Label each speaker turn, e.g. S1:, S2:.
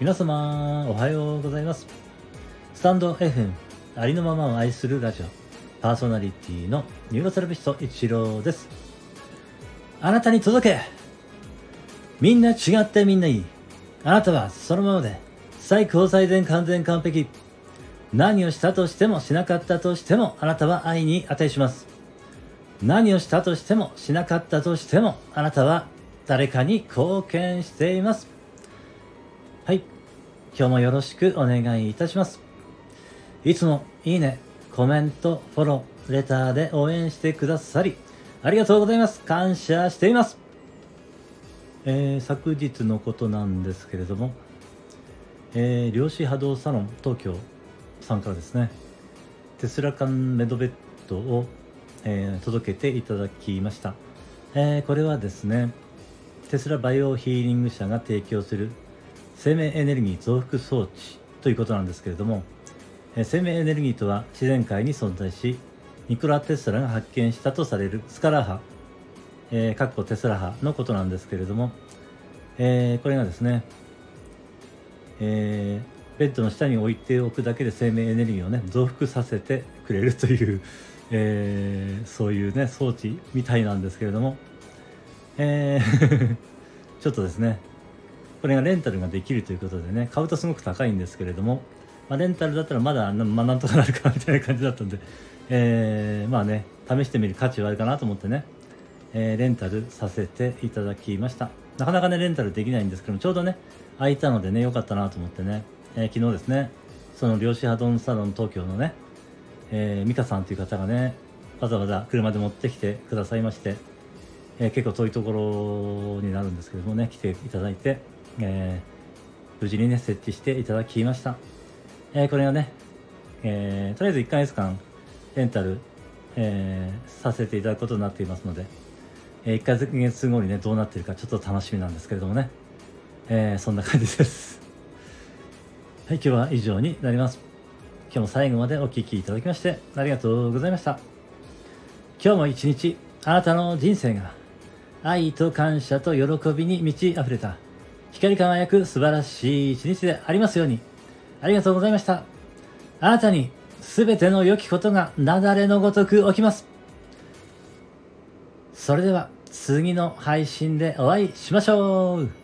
S1: 皆様おはようございます。スタンド FM ありのままを愛するラジオパーソナリティのニューロセラピスト一郎です。あなたに届け。みんな違ってみんないい。あなたはそのままで最高最善完全完璧。何をしたとしてもしなかったとしてもあなたは愛に値します。何をしたとしてもしなかったとしてもあなたは誰かに貢献しています。はい。今日もよろしくお願いいたします。いつもいいねコメントフォローレターで応援してくださりありがとうございます。感謝しています。えー、昨日のことなんですけれども、えー、量子波動サロン東京さんからですねテスラ缶メドベッドを、えー、届けていただきました、えー、これはですねテスラバイオヒーリング社が提供する生命エネルギー増幅装置ということなんですけれども、生命エネルギーとは自然界に存在しニコラ・テスラが発見したとされるスカラ波、えー、かっこテスラ波のことなんですけれども、えー、これがですね、えー、ベッドの下に置いておくだけで生命エネルギーをね増幅させてくれるという、えー、そういうね装置みたいなんですけれども、えー ちょっとですねこれがレンタルができるということでね買うとすごく高いんですけれども、まあ、レンタルだったらまだまあ、なんとかなるかみたいな感じだったんで、えー、まあね試してみる価値はあるかなと思ってね、えー、レンタルさせていただきました。なかなかねレンタルできないんですけどもちょうどね空いたのでね良かったなと思ってねえー、昨日ですね、その量子波動サロン東京のね、えー、美香さんという方がね、わざわざ車で持ってきてくださいまして、えー、結構遠いところになるんですけどもね、来ていただいて、えー、無事にね、設置していただきました。えー、これがね、えー、とりあえず1ヶ月間、レンタル、え、させていただくことになっていますので、え、1ヶ月後にね、どうなってるかちょっと楽しみなんですけれどもね、え、そんな感じです。はい、今日は以上になります。今日も最後までお聴きいただきましてありがとうございました。今日も一日、あなたの人生が愛と感謝と喜びに満ち溢れた光り輝く素晴らしい一日でありますように。ありがとうございました。あなたに全ての良きことが雪崩のごとく起きます。それでは次の配信でお会いしましょう